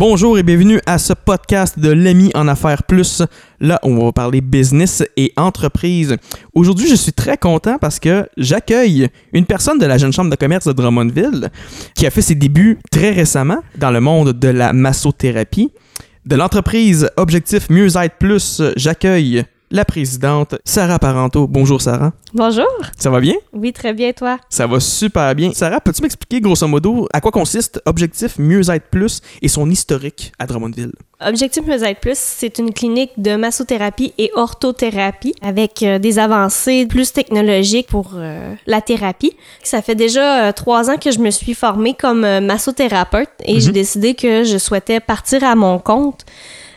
Bonjour et bienvenue à ce podcast de l'ami en affaires plus. Là, on va parler business et entreprise. Aujourd'hui, je suis très content parce que j'accueille une personne de la jeune chambre de commerce de Drummondville qui a fait ses débuts très récemment dans le monde de la massothérapie. De l'entreprise Objectif Mieux Être Plus, j'accueille la présidente Sarah Parento. Bonjour Sarah. Bonjour. Ça va bien? Oui, très bien, toi. Ça va super bien. Sarah, peux-tu m'expliquer grosso modo à quoi consiste Objectif Mieux Être Plus et son historique à Drummondville? Objectif Mieux Être Plus, c'est une clinique de massothérapie et orthothérapie avec euh, des avancées plus technologiques pour euh, la thérapie. Ça fait déjà euh, trois ans que je me suis formée comme massothérapeute et j'ai Mhm. décidé que je souhaitais partir à mon compte.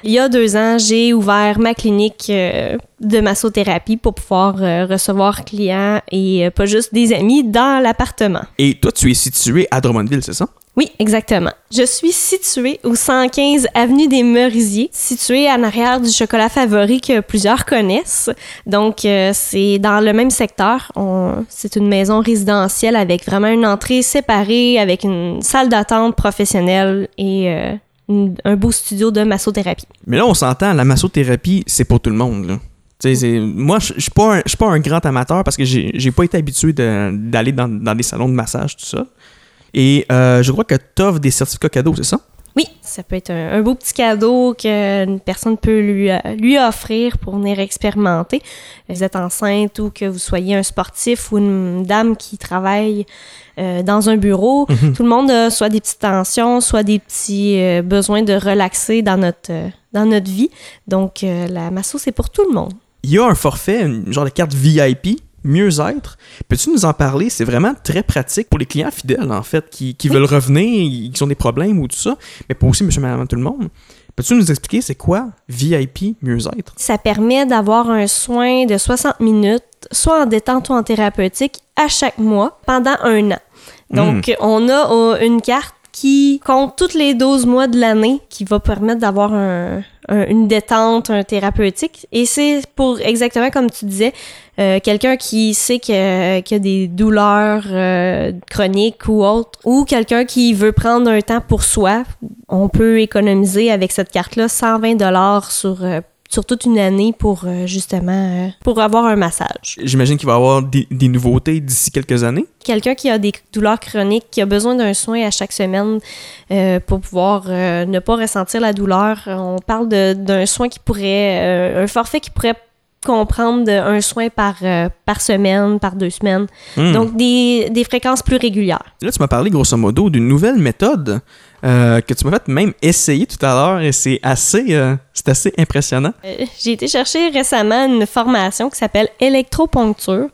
Il y a deux ans, j'ai ouvert ma clinique euh, de massothérapie pour pouvoir euh, recevoir clients et euh, pas juste des amis dans l'appartement. Et toi, tu es situé à Drummondville, c'est ça? Oui, exactement. Je suis située au 115 avenue des Merisiers, située en arrière du chocolat favori que plusieurs connaissent. Donc, euh, c'est dans le même secteur. C'est une maison résidentielle avec vraiment une entrée séparée, avec une salle d'attente professionnelle et euh, un beau studio de massothérapie. Mais là, on s'entend, la massothérapie, c'est pour tout le monde. Là. Moi, je je suis pas, un- grand amateur parce que j'ai pas été habitué d'aller dans, dans des salons de massage, tout ça. Et euh, je crois que tu offres des certificats cadeaux, c'est ça? Oui, ça peut être un, un beau petit cadeau qu'une personne peut lui, euh, lui offrir pour venir expérimenter. Vous êtes enceinte ou que vous soyez un sportif ou une dame qui travaille euh, dans un bureau. Mhm. Tout le monde a soit des petites tensions, soit des petits euh, besoins de relaxer dans notre, euh, dans notre vie. Donc, la masso, c'est pour tout le monde. Il y a un forfait, une genre de carte VIP, mieux-être. Peux-tu nous en parler? C'est vraiment très pratique pour les clients fidèles, en fait, qui, qui Oui. veulent revenir, qui ont des problèmes ou tout ça, mais pas aussi monsieur, madame, tout le monde. Peux-tu nous expliquer c'est quoi VIP mieux-être? Ça permet d'avoir un soin de 60 minutes, soit en détente ou en thérapeutique, à chaque mois pendant un an. Donc, on a euh, une carte qui compte tous les 12 mois de l'année qui va permettre d'avoir un- un- une détente, un thérapeutique. Et c'est pour exactement comme tu disais, euh, quelqu'un qui sait que- qu'il y a des douleurs euh, chroniques ou autres, ou quelqu'un qui veut prendre un temps pour soi, on peut économiser avec cette carte-là 120 dollars sur euh, sur toute une année pour euh, justement euh, pour avoir un massage. J'imagine qu'il va y avoir des, des nouveautés d'ici quelques années. Quelqu'un qui a des douleurs chroniques, qui a besoin d'un soin à chaque semaine euh, pour pouvoir ne pas ressentir la douleur, on parle d'un soin qui pourrait, un forfait qui pourrait comprendre un soin par, euh, par semaine, par deux semaines. Hmm. Donc des, des fréquences plus régulières. Là, tu m'as parlé grosso modo d'une nouvelle méthode euh, que tu m'as fait même essayer tout à l'heure et c'est assez, euh, c'est assez impressionnant. Euh, J'ai été chercher récemment une formation qui s'appelle électroponcture.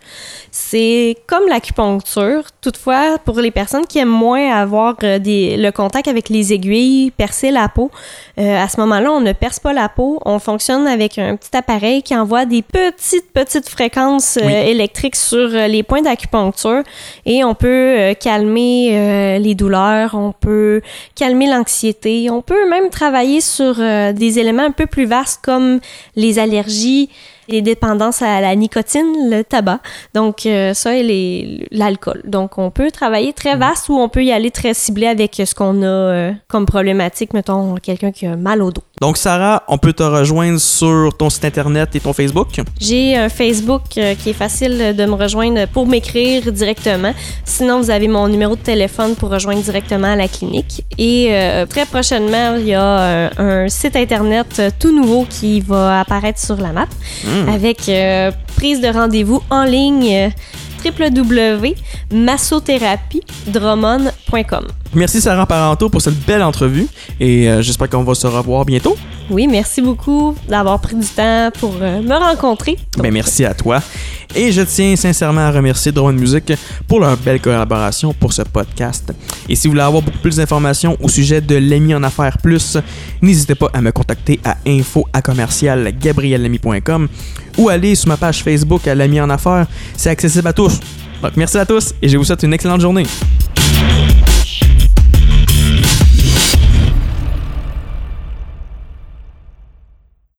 C'est comme l'acupuncture. Toutefois, pour les personnes qui aiment moins avoir des, le contact avec les aiguilles, percer la peau, à ce moment-là, on ne perce pas la peau. On fonctionne avec un petit appareil qui envoie des petites, petites fréquences Oui. électriques sur les points d'acupuncture et on peut calmer les douleurs, on peut calmer l'anxiété. On peut même travailler sur euh, des éléments un peu plus vastes comme les allergies, les dépendances à la nicotine, le tabac. Donc euh, ça et l'alcool. Donc on peut travailler très vaste ou on peut y aller très ciblé avec ce qu'on a euh, comme problématique, mettons quelqu'un qui a mal au dos. Donc, Sarah, on peut te rejoindre sur ton site internet et ton Facebook? J'ai un Facebook euh, qui est facile de me rejoindre pour m'écrire directement. Sinon, vous avez mon numéro de téléphone pour rejoindre directement à la clinique. Et euh, très prochainement, il y a un, un site internet tout nouveau qui va apparaître sur la map Hmm. avec euh, prise de rendez-vous en ligne euh, www.massothérapie-drummond.com. Merci Sarah Parento pour cette belle entrevue et euh, j'espère qu'on va se revoir bientôt. Oui, merci beaucoup d'avoir pris du temps pour euh, me rencontrer. Ben, merci à toi. Et je tiens sincèrement à remercier Drone Music pour leur belle collaboration pour ce podcast. Et si vous voulez avoir beaucoup plus d'informations au sujet de l'ami en affaires plus, n'hésitez pas à me contacter à info ou aller sur ma page Facebook à l'ami en affaires. C'est accessible à tous. Donc merci à tous et je vous souhaite une excellente journée.